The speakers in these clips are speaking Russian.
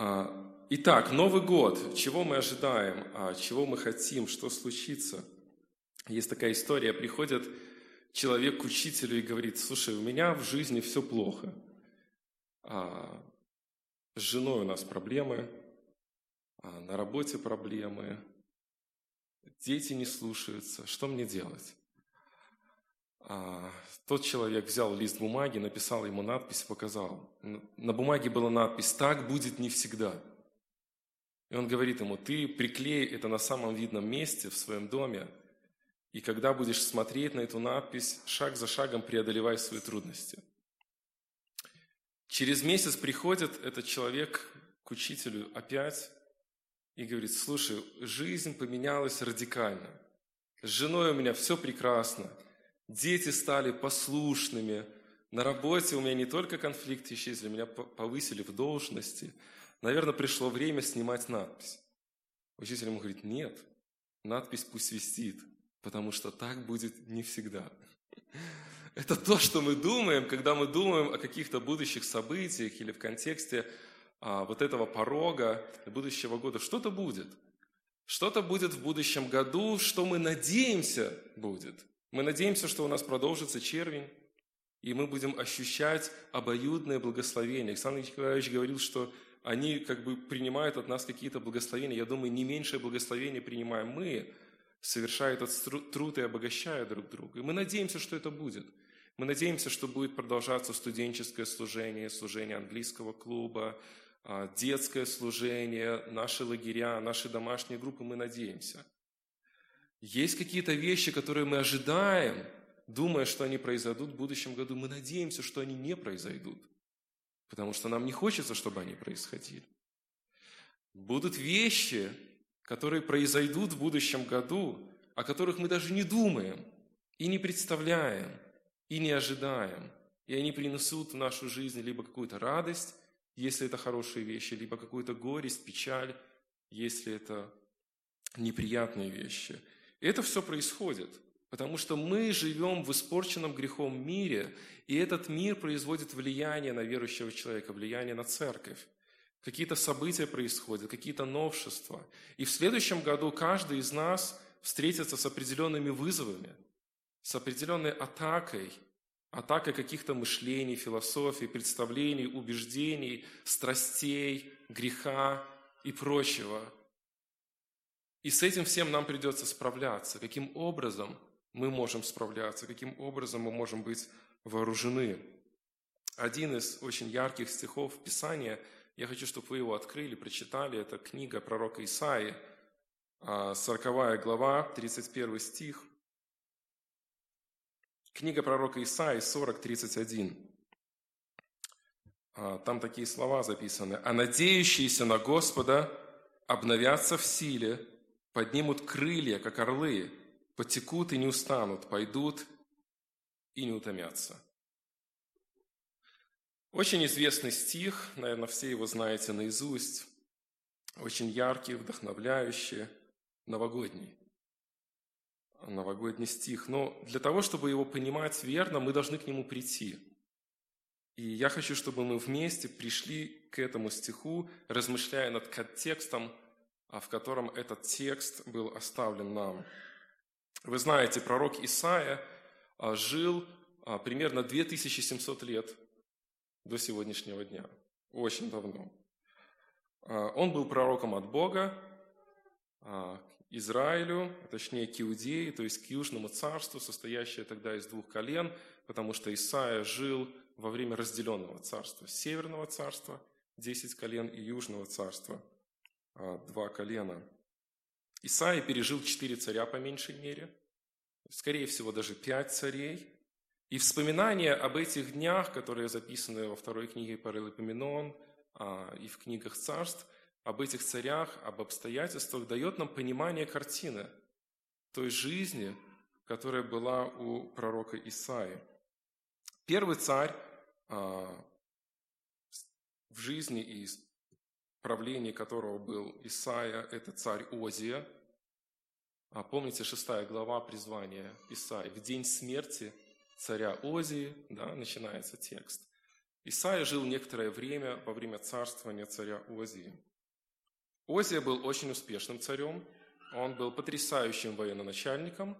А, итак, Новый год. Чего мы ожидаем? А, чего мы хотим? Что случится? Есть такая история. Приходит человек к учителю и говорит, слушай, у меня в жизни все плохо. А, с женой у нас проблемы, на работе проблемы, дети не слушаются. Что мне делать? Тот человек взял лист бумаги, написал ему надпись, показал. На бумаге была надпись «Так будет не всегда». И он говорит ему, ты приклей это на самом видном месте в своем доме, и когда будешь смотреть на эту надпись, шаг за шагом преодолевай свои трудности. Через месяц приходит этот человек к учителю опять и говорит, слушай, жизнь поменялась радикально. С женой у меня все прекрасно – Дети стали послушными. На работе у меня не только конфликты исчезли, меня повысили в должности. Наверное, пришло время снимать надпись. Учитель ему говорит, нет, надпись пусть висит, потому что так будет не всегда. Это то, что мы думаем, когда мы думаем о каких-то будущих событиях или в контексте а, вот этого порога будущего года. Что-то будет. Что-то будет в будущем году, что мы надеемся будет. Мы надеемся, что у нас продолжится червень, и мы будем ощущать обоюдное благословение. Александр Николаевич говорил, что они как бы принимают от нас какие-то благословения. Я думаю, не меньшее благословение принимаем мы, совершая этот труд и обогащая друг друга. И мы надеемся, что это будет. Мы надеемся, что будет продолжаться студенческое служение, служение английского клуба, а, детское служение, наши лагеря, наши домашние группы. Мы надеемся – есть какие-то вещи, которые мы ожидаем, думая, что они произойдут в будущем году. Мы надеемся, что они не произойдут, потому что нам не хочется, чтобы они происходили. Будут вещи, которые произойдут в будущем году, о которых мы даже не думаем и не представляем, и не ожидаем. И они принесут в нашу жизнь либо какую-то радость, если это хорошие вещи, либо какую-то горесть, печаль, если это неприятные вещи – это все происходит, потому что мы живем в испорченном грехом мире, и этот мир производит влияние на верующего человека, влияние на церковь. Какие-то события происходят, какие-то новшества. И в следующем году каждый из нас встретится с определенными вызовами, с определенной атакой, атакой каких-то мышлений, философий, представлений, убеждений, страстей, греха и прочего – и с этим всем нам придется справляться. Каким образом мы можем справляться, каким образом мы можем быть вооружены. Один из очень ярких стихов Писания, я хочу, чтобы вы его открыли, прочитали, это книга пророка Исаии, 40 а, глава, 31 стих. Книга пророка Исаии 40:31. А, там такие слова записаны. «А надеющиеся на Господа обновятся в силе, поднимут крылья, как орлы, потекут и не устанут, пойдут и не утомятся. Очень известный стих, наверное, все его знаете наизусть, очень яркий, вдохновляющий, новогодний. Новогодний стих. Но для того, чтобы его понимать верно, мы должны к нему прийти. И я хочу, чтобы мы вместе пришли к этому стиху, размышляя над контекстом в котором этот текст был оставлен нам. Вы знаете, пророк Исаия а, жил а, примерно 2700 лет до сегодняшнего дня, очень давно. Он был пророком от Бога к Израилю, точнее к Иудее, то есть к Южному царству, состоящее тогда из двух колен, потому что Исаия жил во время разделенного царства, Северного царства, 10 колен и Южного царства – а, два колена. Исаия пережил четыре царя по меньшей мере, скорее всего, даже пять царей. И вспоминания об этих днях, которые записаны во второй книге Паралипоменон а, и в книгах царств, об этих царях, об обстоятельствах, дает нам понимание картины той жизни, которая была у пророка Исаи. Первый царь а, в жизни и правлении которого был Исаия, это царь Озия. А помните, шестая глава призвания Исаия. В день смерти царя Озии, да, начинается текст. Исаия жил некоторое время во время царствования царя Озии. Озия был очень успешным царем, он был потрясающим военачальником,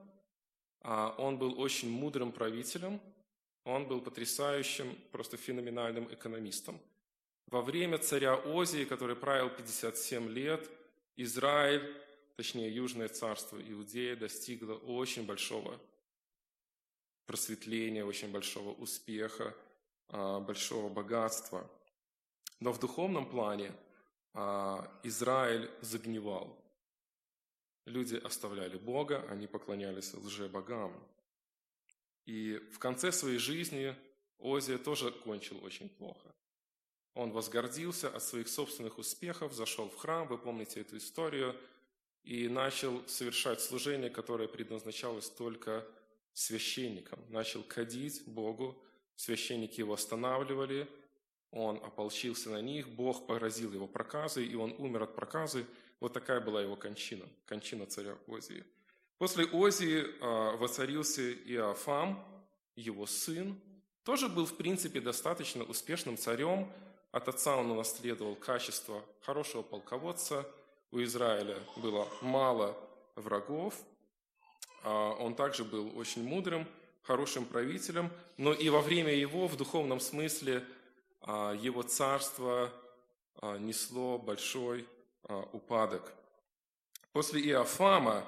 а он был очень мудрым правителем, он был потрясающим, просто феноменальным экономистом. Во время царя Озии, который правил 57 лет, Израиль, точнее Южное царство Иудея, достигло очень большого просветления, очень большого успеха, а, большого богатства. Но в духовном плане а, Израиль загнивал. Люди оставляли Бога, они поклонялись лже-богам. И в конце своей жизни Озия тоже кончил очень плохо. Он возгордился от своих собственных успехов, зашел в храм, вы помните эту историю, и начал совершать служение, которое предназначалось только священникам. Начал кадить Богу, священники его останавливали, он ополчился на них, Бог поразил его проказой, и он умер от проказы. Вот такая была его кончина, кончина царя Озии – После Озии а, воцарился Иофам, его сын, тоже был, в принципе, достаточно успешным царем. От отца он унаследовал качество хорошего полководца. У Израиля было мало врагов. А, он также был очень мудрым, хорошим правителем. Но и во время его, в духовном смысле, а, его царство несло большой упадок. После Иофама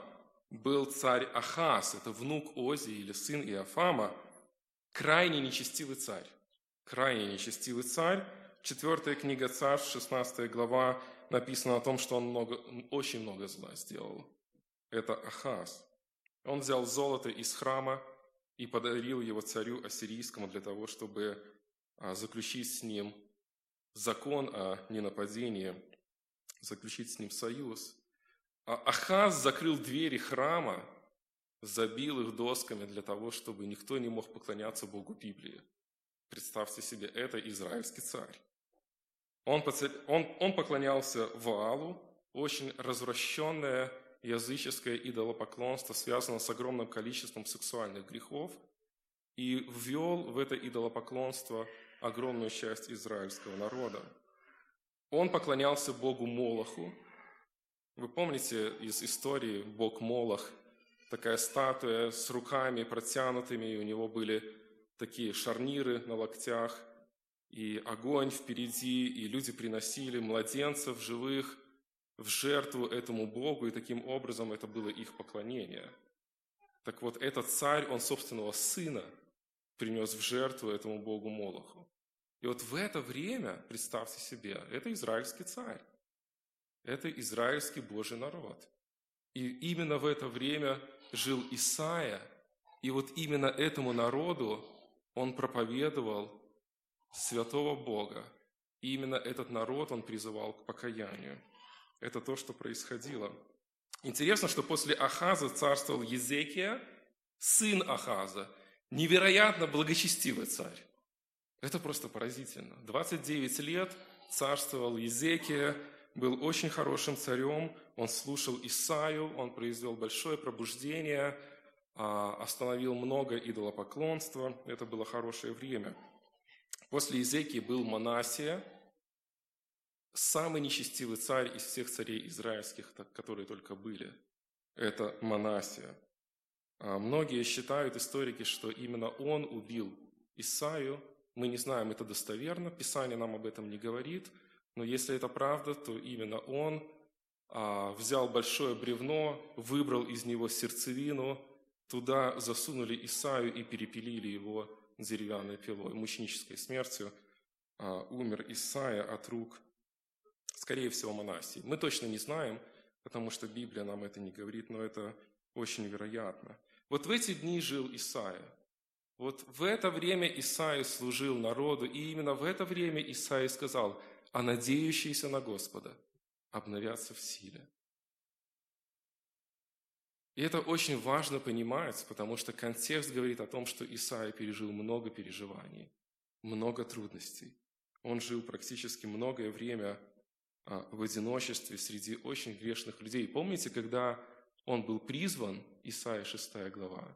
был царь Ахаз, это внук Ози или сын Иофама, крайне нечестивый царь. Крайне нечестивый царь. Четвертая книга Царств, 16 глава, написано о том, что он много, очень много зла сделал. Это Ахаз. Он взял золото из храма и подарил его царю ассирийскому для того, чтобы а, заключить с ним закон о ненападении, заключить с ним союз. А Ахаз закрыл двери храма, забил их досками для того, чтобы никто не мог поклоняться Богу Библии. Представьте себе, это израильский царь. Он, он, он поклонялся Ваалу, очень развращенное языческое идолопоклонство, связано с огромным количеством сексуальных грехов, и ввел в это идолопоклонство огромную часть израильского народа. Он поклонялся Богу Молоху, вы помните из истории бог Молох, такая статуя с руками протянутыми, и у него были такие шарниры на локтях, и огонь впереди, и люди приносили младенцев живых в жертву этому Богу, и таким образом это было их поклонение. Так вот, этот царь, он собственного сына принес в жертву этому Богу Молоху. И вот в это время, представьте себе, это израильский царь. Это израильский Божий народ. И именно в это время жил Исаия, и вот именно этому народу он проповедовал святого Бога. И именно этот народ он призывал к покаянию. Это то, что происходило. Интересно, что после Ахаза царствовал Езекия, сын Ахаза, невероятно благочестивый царь. Это просто поразительно. 29 лет царствовал Езекия, был очень хорошим царем, он слушал Исаю, он произвел большое пробуждение, а, остановил много идолопоклонства, это было хорошее время. После Изекии был Манасия, самый нечестивый царь из всех царей израильских, которые только были. Это Манасия. А, многие считают, историки, что именно он убил Исаю. Мы не знаем это достоверно, Писание нам об этом не говорит – но если это правда, то именно он а, взял большое бревно, выбрал из него сердцевину, туда засунули Исаю и перепилили его деревянной пилой. Мученической смертью а, умер Исаия от рук, скорее всего, Манасии. Мы точно не знаем, потому что Библия нам это не говорит, но это очень вероятно. Вот в эти дни жил Исаия. Вот в это время Исаия служил народу, и именно в это время Исаия сказал, а надеющиеся на Господа обновятся в силе. И это очень важно понимать, потому что контекст говорит о том, что Исаия пережил много переживаний, много трудностей. Он жил практически многое время а, в одиночестве среди очень грешных людей. Помните, когда он был призван, Исаия 6 глава,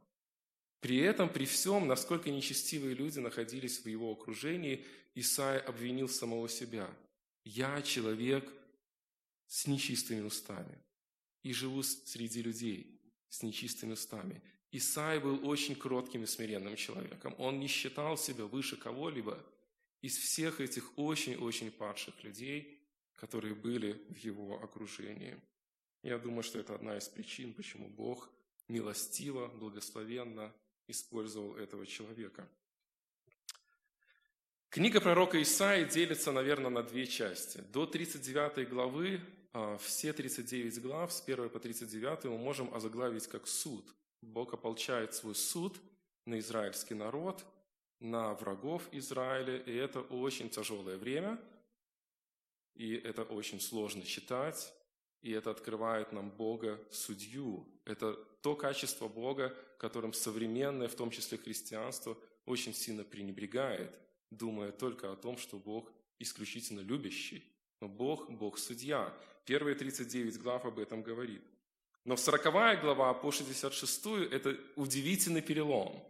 При этом, при всем, насколько нечестивые люди находились в его окружении, Исаия обвинил самого себя. «Я человек с нечистыми устами и живу среди людей с нечистыми устами». Исаия был очень кротким и смиренным человеком. Он не считал себя выше кого-либо из всех этих очень-очень падших людей, которые были в его окружении. Я думаю, что это одна из причин, почему Бог милостиво, благословенно использовал этого человека. Книга пророка Исаи делится, наверное, на две части. До 39 главы, все 39 глав, с 1 по 39 мы можем озаглавить как суд. Бог ополчает свой суд на израильский народ, на врагов Израиля, и это очень тяжелое время, и это очень сложно читать, и это открывает нам Бога судью. Это то качество Бога, которым современное, в том числе христианство, очень сильно пренебрегает, думая только о том, что Бог исключительно любящий. Но Бог – Бог судья. Первые 39 глав об этом говорит. Но 40 глава по 66 – это удивительный перелом.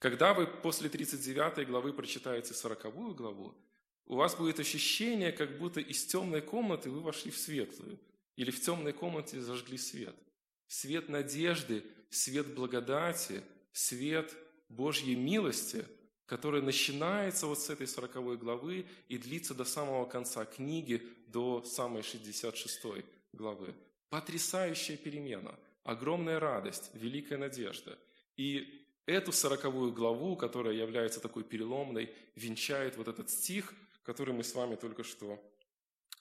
Когда вы после 39 главы прочитаете 40 главу, у вас будет ощущение, как будто из темной комнаты вы вошли в светлую, или в темной комнате зажгли свет. Свет надежды, свет благодати, свет Божьей милости, который начинается вот с этой 40 главы и длится до самого конца книги, до самой 66 главы. Потрясающая перемена, огромная радость, великая надежда. И эту сороковую главу, которая является такой переломной, венчает вот этот стих, который мы с вами только что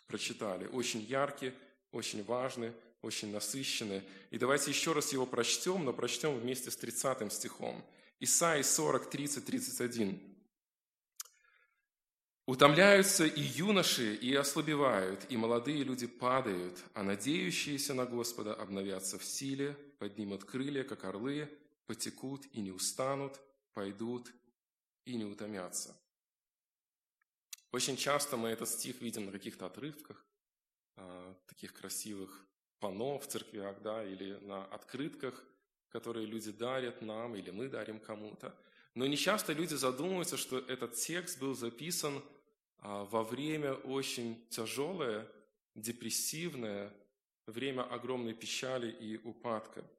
прочитали. Очень яркий, очень важный, очень насыщенный. И давайте еще раз его прочтем, но прочтем вместе с 30 стихом. Исаии 40, 30, 31. «Утомляются и юноши, и ослабевают, и молодые люди падают, а надеющиеся на Господа обновятся в силе, поднимут крылья, как орлы, потекут и не устанут, пойдут и не утомятся». Очень часто мы этот стих видим на каких-то отрывках, а, таких красивых панно в церквях, да, или на открытках, которые люди дарят нам, или мы дарим кому-то. Но не часто люди задумываются, что этот текст был записан а, во время очень тяжелое, депрессивное, время огромной печали и упадка –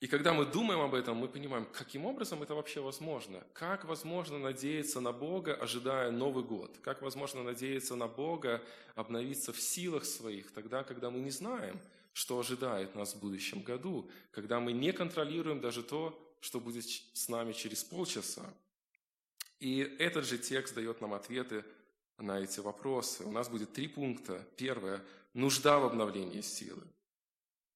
и когда мы думаем об этом, мы понимаем, каким образом это вообще возможно. Как возможно надеяться на Бога, ожидая Новый год? Как возможно надеяться на Бога, обновиться в силах своих, тогда, когда мы не знаем, что ожидает нас в будущем году, когда мы не контролируем даже то, что будет с нами через полчаса. И этот же текст дает нам ответы на эти вопросы. У нас будет три пункта. Первое – нужда в обновлении силы.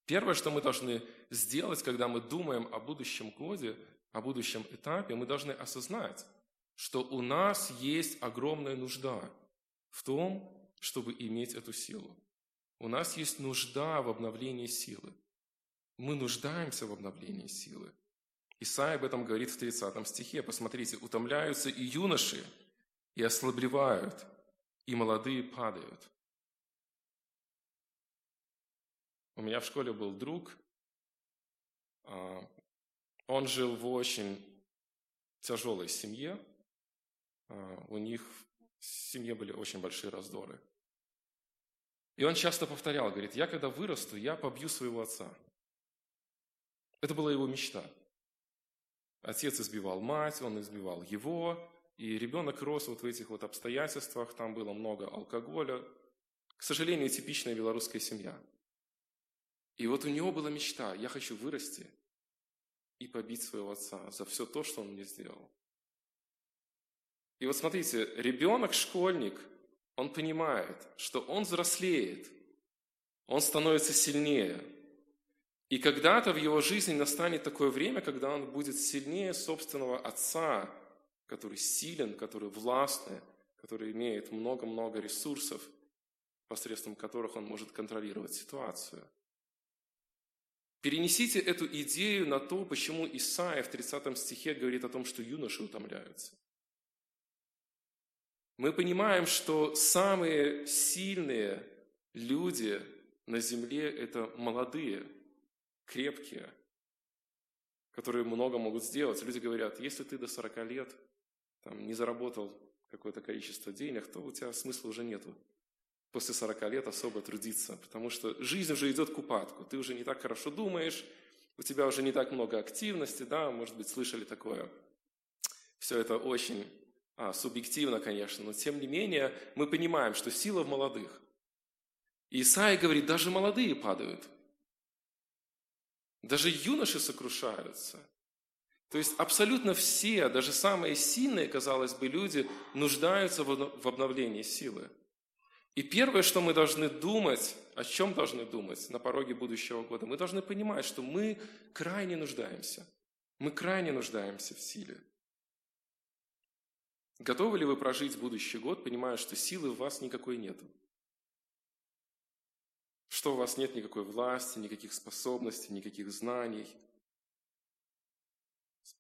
Первое, что мы должны сделать, когда мы думаем о будущем годе, о будущем этапе, мы должны осознать, что у нас есть огромная нужда в том, чтобы иметь эту силу. У нас есть нужда в обновлении силы. Мы нуждаемся в обновлении силы. Исаия об этом говорит в 30 стихе. Посмотрите, утомляются и юноши, и ослабевают, и молодые падают. У меня в школе был друг, а, он жил в очень тяжелой семье, а, у них в семье были очень большие раздоры. И он часто повторял, говорит, я когда вырасту, я побью своего отца. Это была его мечта. Отец избивал мать, он избивал его, и ребенок рос вот в этих вот обстоятельствах, там было много алкоголя. К сожалению, типичная белорусская семья – и вот у него была мечта, я хочу вырасти и побить своего отца за все то, что он мне сделал. И вот смотрите, ребенок, школьник, он понимает, что он взрослеет, он становится сильнее. И когда-то в его жизни настанет такое время, когда он будет сильнее собственного отца, который силен, который властный, который имеет много-много ресурсов, посредством которых он может контролировать ситуацию – Перенесите эту идею на то, почему Исаия в 30 стихе говорит о том, что юноши утомляются. Мы понимаем, что самые сильные люди на земле – это молодые, крепкие, которые много могут сделать. Люди говорят, если ты до 40 лет там, не заработал какое-то количество денег, то у тебя смысла уже нету после 40 лет особо трудиться, потому что жизнь уже идет к упадку, ты уже не так хорошо думаешь, у тебя уже не так много активности, да, может быть, слышали такое. Все это очень а, субъективно, конечно, но тем не менее мы понимаем, что сила в молодых. Исаия говорит, даже молодые падают. Даже юноши сокрушаются. То есть абсолютно все, даже самые сильные, казалось бы, люди нуждаются в обновлении силы. И первое, что мы должны думать, о чем должны думать на пороге будущего года, мы должны понимать, что мы крайне нуждаемся. Мы крайне нуждаемся в силе. Готовы ли вы прожить будущий год, понимая, что силы в вас никакой нету? Что у вас нет никакой власти, никаких способностей, никаких знаний?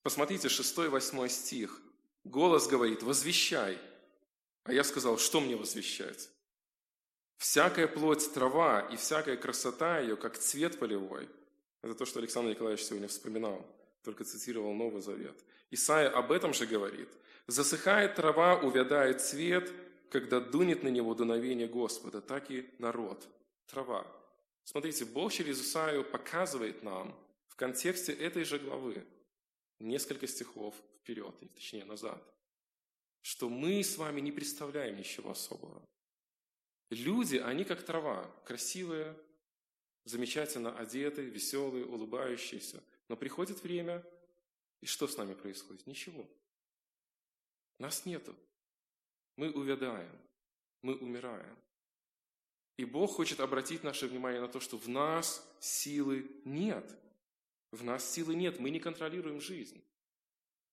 Посмотрите, 6-8 стих. Голос говорит, возвещай. А я сказал, что мне возвещать? Всякая плоть трава и всякая красота ее, как цвет полевой. Это то, что Александр Николаевич сегодня вспоминал, только цитировал Новый Завет. Исаия об этом же говорит. «Засыхает трава, увядает цвет, когда дунет на него дуновение Господа, так и народ, трава». Смотрите, Бог через Исаию показывает нам в контексте этой же главы, несколько стихов вперед, точнее назад, что мы с вами не представляем ничего особого. Люди, они как трава, красивые, замечательно одеты, веселые, улыбающиеся. Но приходит время, и что с нами происходит? Ничего. Нас нету. Мы увядаем, мы умираем. И Бог хочет обратить наше внимание на то, что в нас силы нет. В нас силы нет, мы не контролируем жизнь.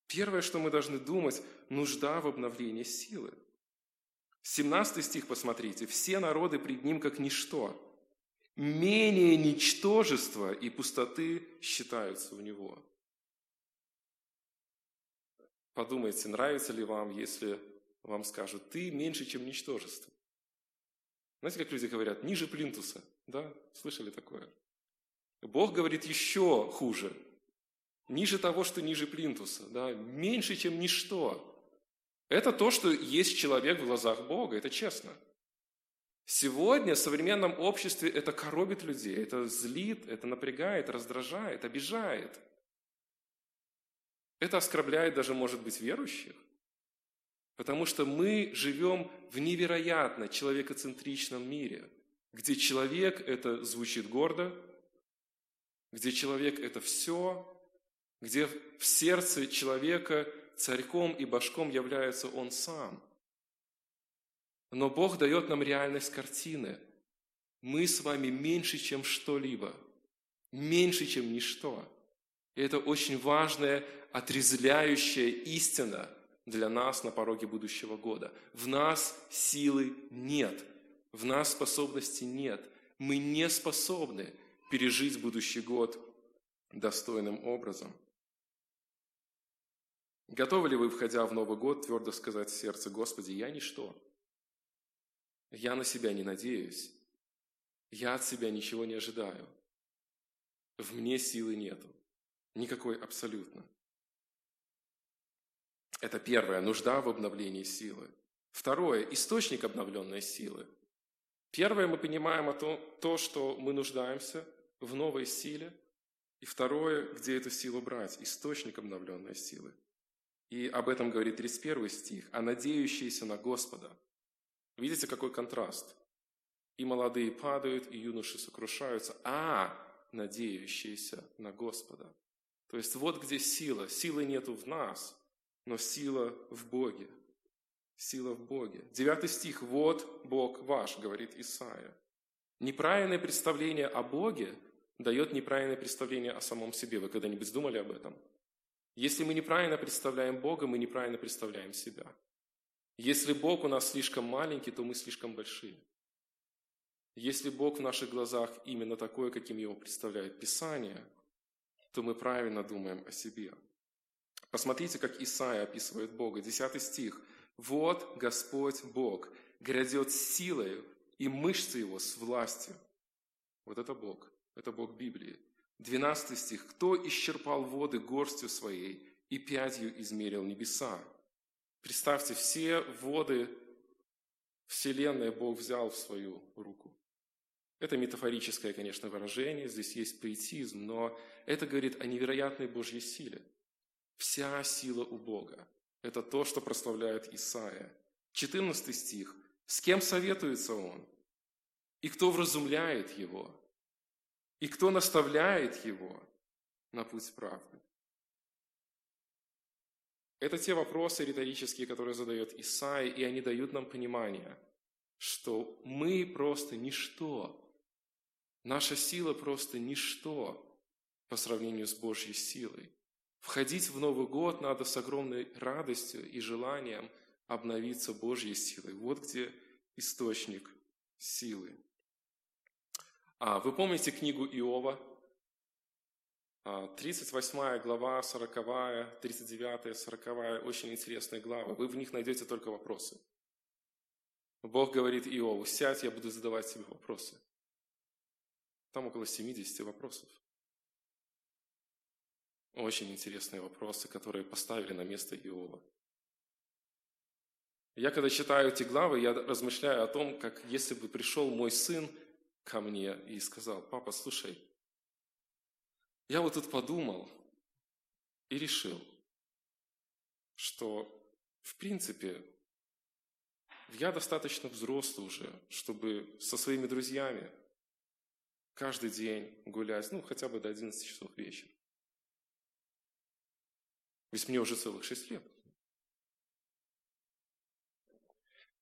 Первое, что мы должны думать, нужда в обновлении силы. 17 стих посмотрите. «Все народы пред ним как ничто, менее ничтожества и пустоты считаются у него». Подумайте, нравится ли вам, если вам скажут, ты меньше, чем ничтожество. Знаете, как люди говорят, ниже плинтуса, да? Слышали такое? Бог говорит еще хуже, ниже того, что ниже плинтуса, да? меньше, чем ничто. Это то, что есть человек в глазах Бога, это честно. Сегодня в современном обществе это коробит людей, это злит, это напрягает, раздражает, обижает. Это оскорбляет даже, может быть, верующих. Потому что мы живем в невероятно человекоцентричном мире, где человек – это звучит гордо, где человек – это все, где в сердце человека царьком и башком является Он сам. Но Бог дает нам реальность картины. Мы с вами меньше, чем что-либо. Меньше, чем ничто. И это очень важная, отрезвляющая истина для нас на пороге будущего года. В нас силы нет. В нас способности нет. Мы не способны пережить будущий год достойным образом. Готовы ли вы, входя в Новый год, твердо сказать в сердце, Господи, я ничто. Я на себя не надеюсь. Я от себя ничего не ожидаю. В мне силы нету. Никакой абсолютно. Это первое, нужда в обновлении силы. Второе, источник обновленной силы. Первое, мы понимаем о том, то, что мы нуждаемся в новой силе. И второе, где эту силу брать, источник обновленной силы. И об этом говорит 31 стих. «А надеющиеся на Господа». Видите, какой контраст? И молодые падают, и юноши сокрушаются, а надеющиеся на Господа. То есть вот где сила. Силы нету в нас, но сила в Боге. Сила в Боге. Девятый стих. «Вот Бог ваш», говорит Исаия. Неправильное представление о Боге дает неправильное представление о самом себе. Вы когда-нибудь думали об этом? Если мы неправильно представляем Бога, мы неправильно представляем себя. Если Бог у нас слишком маленький, то мы слишком большие. Если Бог в наших глазах именно такой, каким его представляет Писание, то мы правильно думаем о себе. Посмотрите, как Исаия описывает Бога. Десятый стих. «Вот Господь Бог грядет с силой, и мышцы его с властью». Вот это Бог. Это Бог Библии. 12 стих. «Кто исчерпал воды горстью своей и пятью измерил небеса?» Представьте, все воды Вселенной Бог взял в свою руку. Это метафорическое, конечно, выражение, здесь есть поэтизм, но это говорит о невероятной Божьей силе. Вся сила у Бога. Это то, что прославляет Исаия. 14 стих. С кем советуется он? И кто вразумляет его? И кто наставляет его на путь правды? Это те вопросы риторические, которые задает Исаия, и они дают нам понимание, что мы просто ничто Наша сила просто ничто по сравнению с Божьей силой. Входить в Новый год надо с огромной радостью и желанием обновиться Божьей силой. Вот где источник силы. А, вы помните книгу Иова? 38 а, глава, 40, 39, 40, очень интересные главы. Вы в них найдете только вопросы. Бог говорит Иову, сядь, я буду задавать тебе вопросы. Там около 70 вопросов. Очень интересные вопросы, которые поставили на место Иова. Я когда читаю эти главы, я размышляю о том, как если бы пришел мой сын ко мне и сказал, папа, слушай, я вот тут подумал и решил, что в принципе я достаточно взрослый уже, чтобы со своими друзьями каждый день гулять, ну, хотя бы до 11 часов вечера. Ведь мне уже целых 6 лет.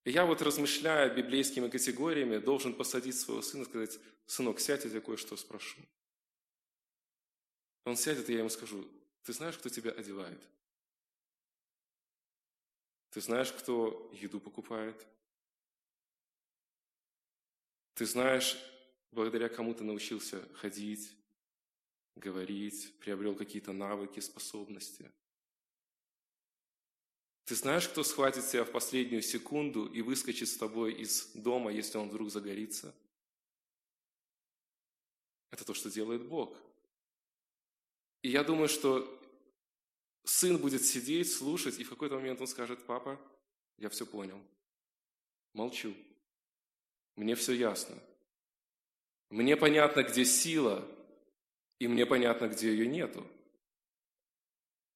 И я вот, размышляя библейскими категориями, должен посадить своего сына и сказать, сынок, сядь, я тебя кое-что спрошу. Он сядет, и я ему скажу, ты знаешь, кто тебя одевает? Ты знаешь, кто еду покупает? Ты знаешь, благодаря кому ты научился ходить, говорить, приобрел какие-то навыки, способности. Ты знаешь, кто схватит тебя в последнюю секунду и выскочит с тобой из дома, если он вдруг загорится? Это то, что делает Бог. И я думаю, что сын будет сидеть, слушать, и в какой-то момент он скажет, папа, я все понял. Молчу. Мне все ясно. Мне понятно, где сила, и мне понятно, где ее нету.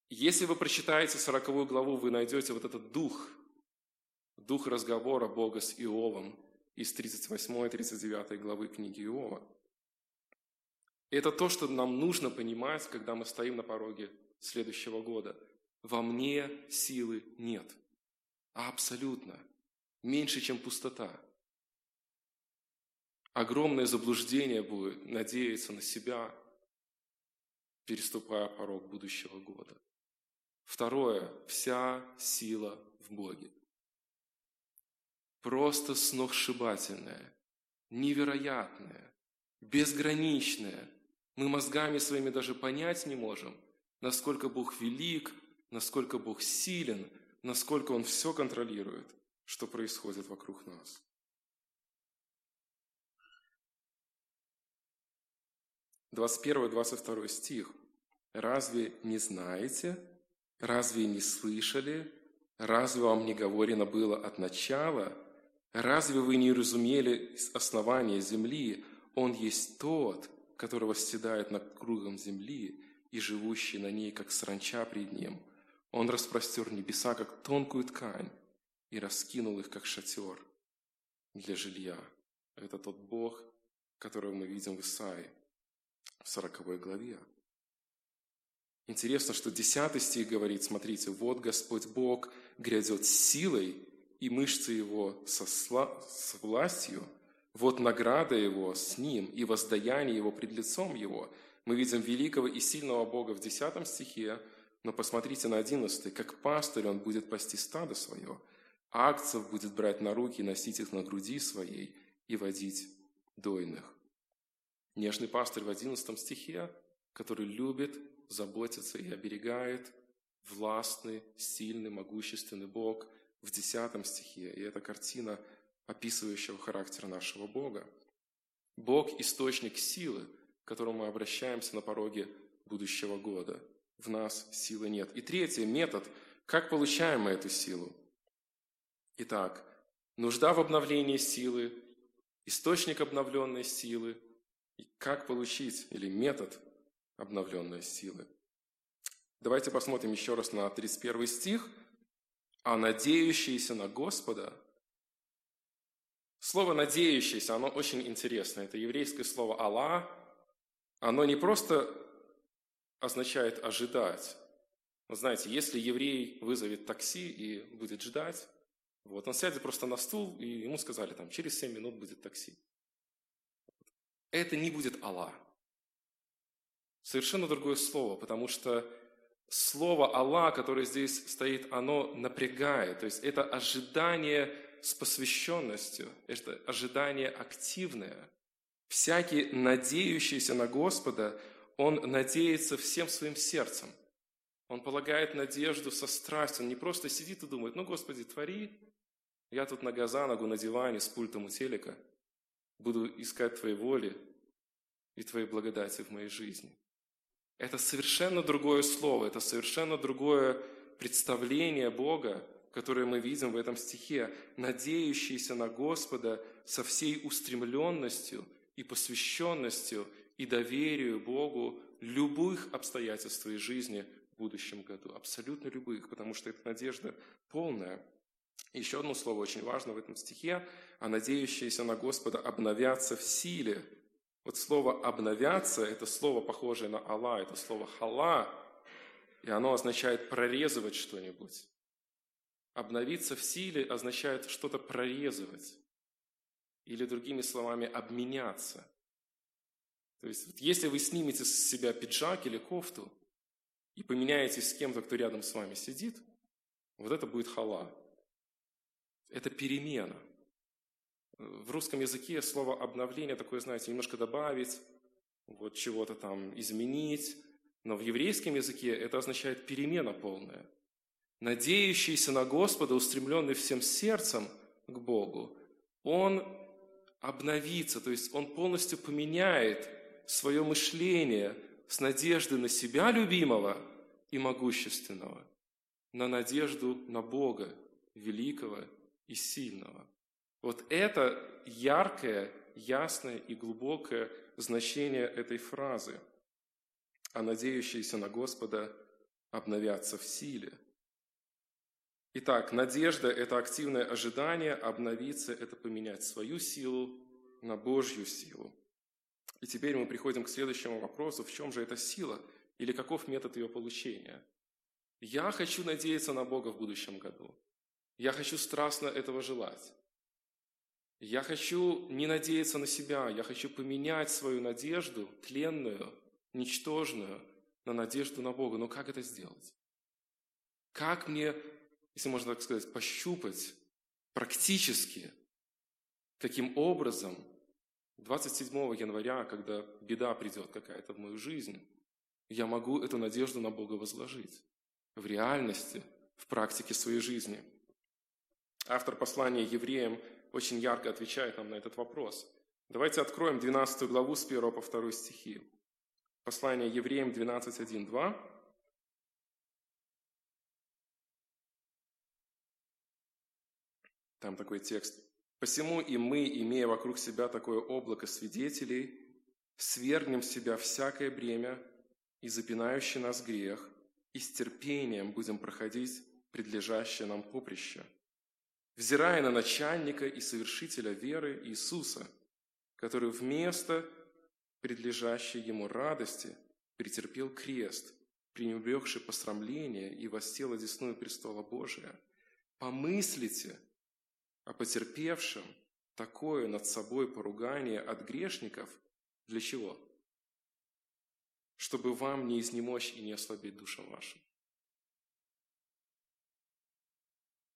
Если вы прочитаете 40 главу, вы найдете вот этот дух, дух разговора Бога с Иовом из 38-39 главы книги Иова. И это то, что нам нужно понимать, когда мы стоим на пороге следующего года. Во мне силы нет. Абсолютно. Меньше, чем пустота огромное заблуждение будет надеяться на себя, переступая порог будущего года. Второе. Вся сила в Боге. Просто сногсшибательная, невероятная, безграничная. Мы мозгами своими даже понять не можем, насколько Бог велик, насколько Бог силен, насколько Он все контролирует, что происходит вокруг нас. 21-22 стих. «Разве не знаете? Разве не слышали? Разве вам не говорено было от начала? Разве вы не разумели основания земли? Он есть тот, который восседает над кругом земли и живущий на ней, как сранча пред ним. Он распростер небеса, как тонкую ткань, и раскинул их, как шатер для жилья. Это тот Бог, которого мы видим в Исаии в 40 главе. Интересно, что 10 стих говорит, смотрите, «Вот Господь Бог грядет силой, и мышцы Его со сла... с властью, вот награда Его с Ним, и воздаяние Его пред лицом Его». Мы видим великого и сильного Бога в 10 стихе, но посмотрите на 11, как пастырь Он будет пасти стадо свое, а акцев будет брать на руки, носить их на груди своей и водить дойных. Нежный пастырь в 11 стихе, который любит, заботится и оберегает, властный, сильный, могущественный Бог в 10 стихе. И это картина описывающего характер нашего Бога. Бог – источник силы, к которому мы обращаемся на пороге будущего года. В нас силы нет. И третий метод. Как получаем мы эту силу? Итак, нужда в обновлении силы, источник обновленной силы, и как получить, или метод обновленной силы. Давайте посмотрим еще раз на 31 стих. «А надеющиеся на Господа...» Слово «надеющийся», оно очень интересное. Это еврейское слово «Алла». Оно не просто означает «ожидать». Вы знаете, если еврей вызовет такси и будет ждать, вот, он сядет просто на стул, и ему сказали, там, через 7 минут будет такси. Это не будет Аллах. Совершенно другое слово, потому что слово Аллах, которое здесь стоит, оно напрягает. То есть это ожидание с посвященностью, это ожидание активное. Всякий, надеющийся на Господа, он надеется всем своим сердцем. Он полагает надежду со страстью. Он не просто сидит и думает, ну, Господи, твори, я тут нога за ногу на диване с пультом у телека. Буду искать Твоей воли и Твоей благодати в моей жизни. Это совершенно другое слово, это совершенно другое представление Бога, которое мы видим в этом стихе, надеющийся на Господа со всей устремленностью и посвященностью и доверию Богу любых обстоятельств твоей жизни в будущем году. Абсолютно любых, потому что это надежда полная. Еще одно слово очень важно в этом стихе, а надеющиеся на Господа обновятся в силе. Вот слово «обновяться» – это слово, похожее на «Алла», это слово «хала», и оно означает прорезывать что-нибудь. Обновиться в силе означает что-то прорезывать. Или другими словами, обменяться. То есть, если вы снимете с себя пиджак или кофту и поменяетесь с кем-то, кто рядом с вами сидит, вот это будет хала это перемена. В русском языке слово «обновление» такое, знаете, немножко добавить, вот чего-то там изменить, но в еврейском языке это означает перемена полная. Надеющийся на Господа, устремленный всем сердцем к Богу, он обновится, то есть он полностью поменяет свое мышление с надежды на себя любимого и могущественного на надежду на Бога, великого и сильного. Вот это яркое, ясное и глубокое значение этой фразы. А надеющиеся на Господа обновятся в силе. Итак, надежда – это активное ожидание, обновиться – это поменять свою силу на Божью силу. И теперь мы приходим к следующему вопросу, в чем же эта сила или каков метод ее получения? Я хочу надеяться на Бога в будущем году. Я хочу страстно этого желать. Я хочу не надеяться на себя, я хочу поменять свою надежду, тленную, ничтожную, на надежду на Бога. Но как это сделать? Как мне, если можно так сказать, пощупать практически, каким образом 27 января, когда беда придет какая-то в мою жизнь, я могу эту надежду на Бога возложить в реальности, в практике своей жизни – Автор послания евреям очень ярко отвечает нам на этот вопрос. Давайте откроем 12 главу с 1 по 2 стихи. Послание евреям 12, 1, 2. Там такой текст. «Посему и мы, имея вокруг себя такое облако свидетелей, свергнем в себя всякое бремя и запинающий нас грех, и с терпением будем проходить предлежащее нам поприще, взирая на начальника и совершителя веры Иисуса, который вместо предлежащей ему радости претерпел крест, пренебрегший посрамление и воссел одесную престола Божия. Помыслите о потерпевшем такое над собой поругание от грешников. Для чего? Чтобы вам не изнемочь и не ослабить душам вашим.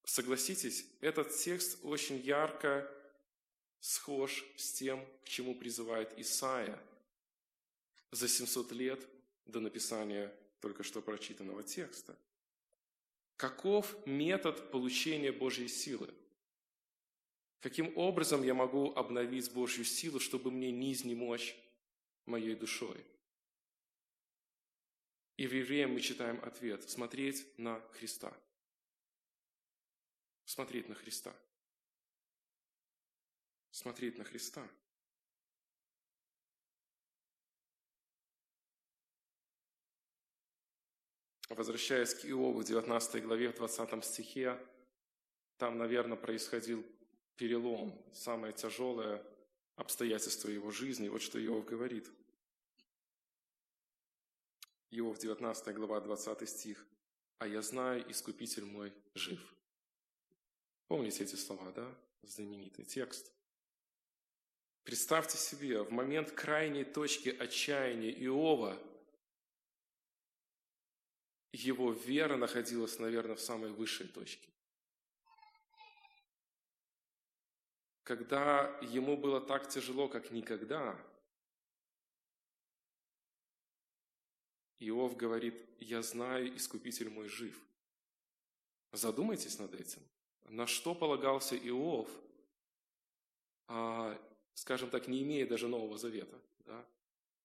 Согласитесь, этот текст очень ярко схож с тем, к чему призывает Исаия за 700 лет до написания только что прочитанного текста. Каков метод получения Божьей силы? Каким образом я могу обновить Божью силу, чтобы мне не изнемочь, моей душой. И в Евреям мы читаем ответ – смотреть на Христа. Смотреть на Христа. Смотреть на Христа. Возвращаясь к Иову в 19 главе, в 20 стихе, там, наверное, происходил перелом, самое тяжелое обстоятельство его жизни. Вот что Иов говорит. Иов, 19 глава, 20 стих. «А я знаю, Искупитель мой жив». Помните эти слова, да? Знаменитый текст. Представьте себе, в момент крайней точки отчаяния Иова его вера находилась, наверное, в самой высшей точке. Когда ему было так тяжело, как никогда, Иов говорит, «Я знаю, Искупитель мой жив». Задумайтесь над этим. На что полагался Иов, а, скажем так, не имея даже Нового Завета, да?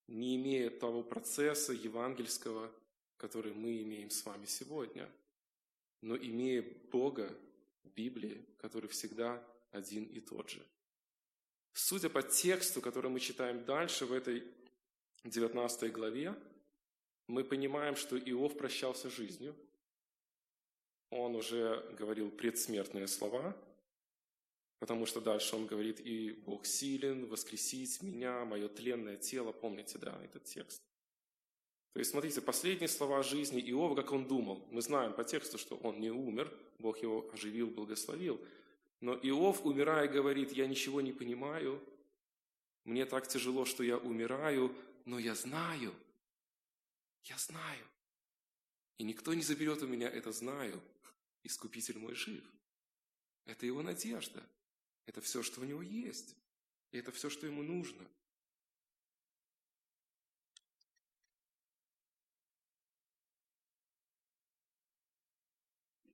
не имея того процесса евангельского, который мы имеем с вами сегодня, но имея Бога Библии, который всегда один и тот же. Судя по тексту, который мы читаем дальше в этой 19 главе, мы понимаем, что Иов прощался жизнью. Он уже говорил предсмертные слова, потому что дальше он говорит, и Бог силен воскресить меня, мое тленное тело. Помните, да, этот текст. То есть, смотрите, последние слова жизни Иова, как он думал. Мы знаем по тексту, что он не умер, Бог его оживил, благословил. Но Иов, умирая, говорит, я ничего не понимаю, мне так тяжело, что я умираю, но я знаю, я знаю. И никто не заберет у меня это знаю. Искупитель мой жив. Это его надежда. Это все, что у него есть. И это все, что ему нужно –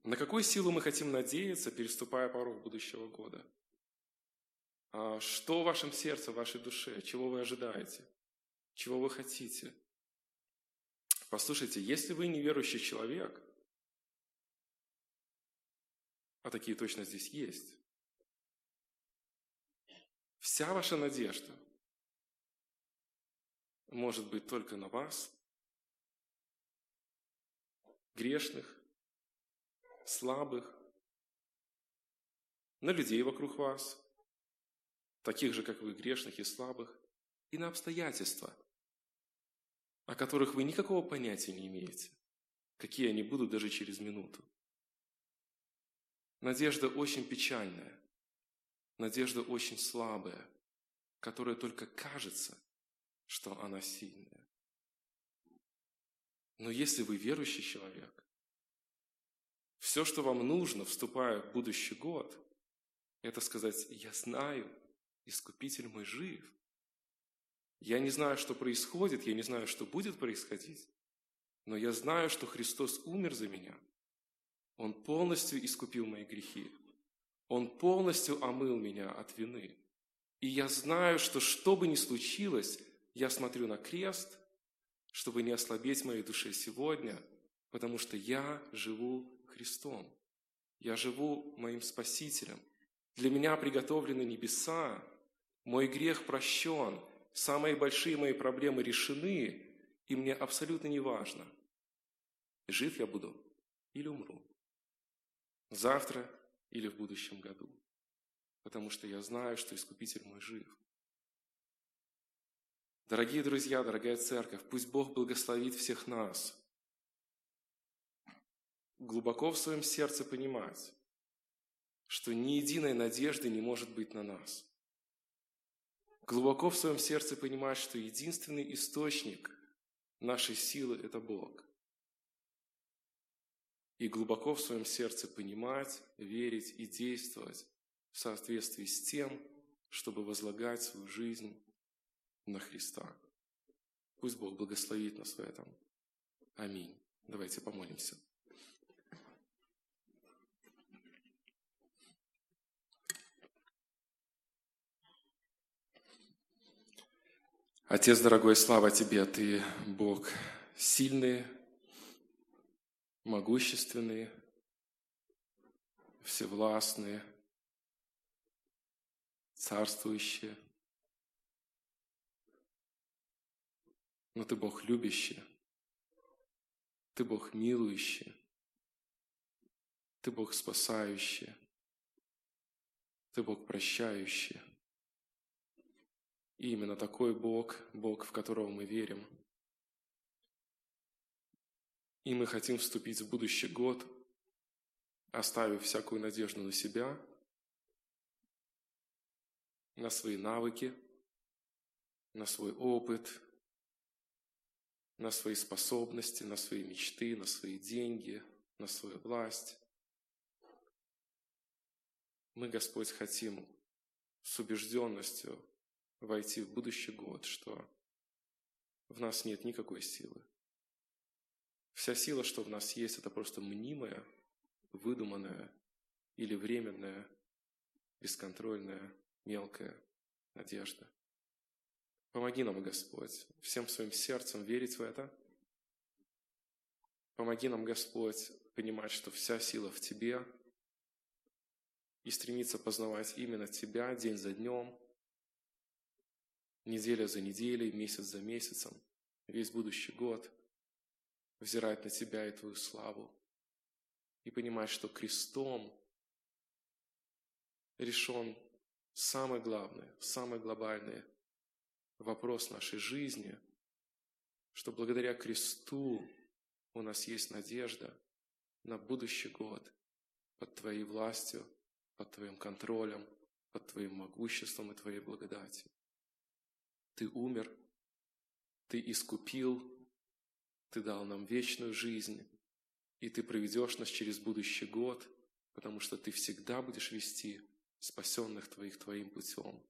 На какую силу мы хотим надеяться, переступая порог будущего года? А что в вашем сердце, в вашей душе? Чего вы ожидаете? Чего вы хотите? Послушайте, если вы неверующий человек, а такие точно здесь есть, вся ваша надежда может быть только на вас, грешных, слабых, на людей вокруг вас, таких же, как вы, грешных и слабых, и на обстоятельства, о которых вы никакого понятия не имеете, какие они будут даже через минуту. Надежда очень печальная, надежда очень слабая, которая только кажется, что она сильная. Но если вы верующий человек, все, что вам нужно, вступая в будущий год, это сказать, я знаю, Искупитель мой жив. Я не знаю, что происходит, я не знаю, что будет происходить, но я знаю, что Христос умер за меня. Он полностью искупил мои грехи. Он полностью омыл меня от вины. И я знаю, что что бы ни случилось, я смотрю на крест, чтобы не ослабеть моей душе сегодня, потому что я живу Христом. Я живу моим Спасителем. Для меня приготовлены небеса. Мой грех прощен. Самые большие мои проблемы решены. И мне абсолютно не важно, жив я буду или умру. Завтра или в будущем году. Потому что я знаю, что Искупитель мой жив. Дорогие друзья, дорогая церковь, пусть Бог благословит всех нас – глубоко в своем сердце понимать, что ни единой надежды не может быть на нас. Глубоко в своем сердце понимать, что единственный источник нашей силы – это Бог. И глубоко в своем сердце понимать, верить и действовать в соответствии с тем, чтобы возлагать свою жизнь на Христа. Пусть Бог благословит нас в этом. Аминь. Давайте помолимся. Отец дорогой, слава Тебе, Ты Бог сильный, могущественный, всевластный, царствующий. Но Ты Бог любящий, Ты Бог милующий, Ты Бог спасающий, Ты Бог прощающий. И именно такой Бог, Бог, в которого мы верим. И мы хотим вступить в будущий год, оставив всякую надежду на себя, на свои навыки, на свой опыт, на свои способности, на свои мечты, на свои деньги, на свою власть. Мы, Господь, хотим с убежденностью войти в будущий год, что в нас нет никакой силы. Вся сила, что в нас есть, это просто мнимая, выдуманная или временная, бесконтрольная, мелкая надежда. Помоги нам, Господь, всем своим сердцем верить в это. Помоги нам, Господь, понимать, что вся сила в Тебе, и стремиться познавать именно Тебя день за днем – неделя за неделей, месяц за месяцем, весь будущий год, взирать на Тебя и Твою славу и понимать, что крестом решен самый главный, самый глобальный вопрос нашей жизни, что благодаря кресту у нас есть надежда на будущий год под Твоей властью, под Твоим контролем, под Твоим могуществом и Твоей благодатью. Ты умер, Ты искупил, Ты дал нам вечную жизнь, и Ты проведешь нас через будущий год, потому что Ты всегда будешь вести спасенных Твоих Твоим путем,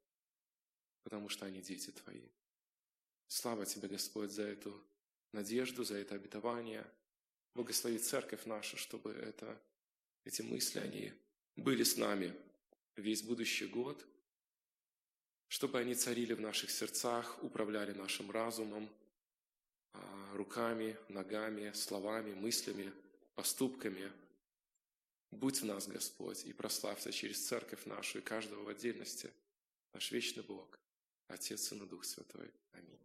потому что они дети Твои. Слава Тебе, Господь, за эту надежду, за это обетование. Благослови церковь нашу, чтобы это, эти мысли, они были с нами весь будущий год – чтобы они царили в наших сердцах, управляли нашим разумом, а, руками, ногами, словами, мыслями, поступками. Будь в нас, Господь, и прославься через церковь нашу и каждого в отдельности, наш вечный Бог, Отец и Дух Святой. Аминь.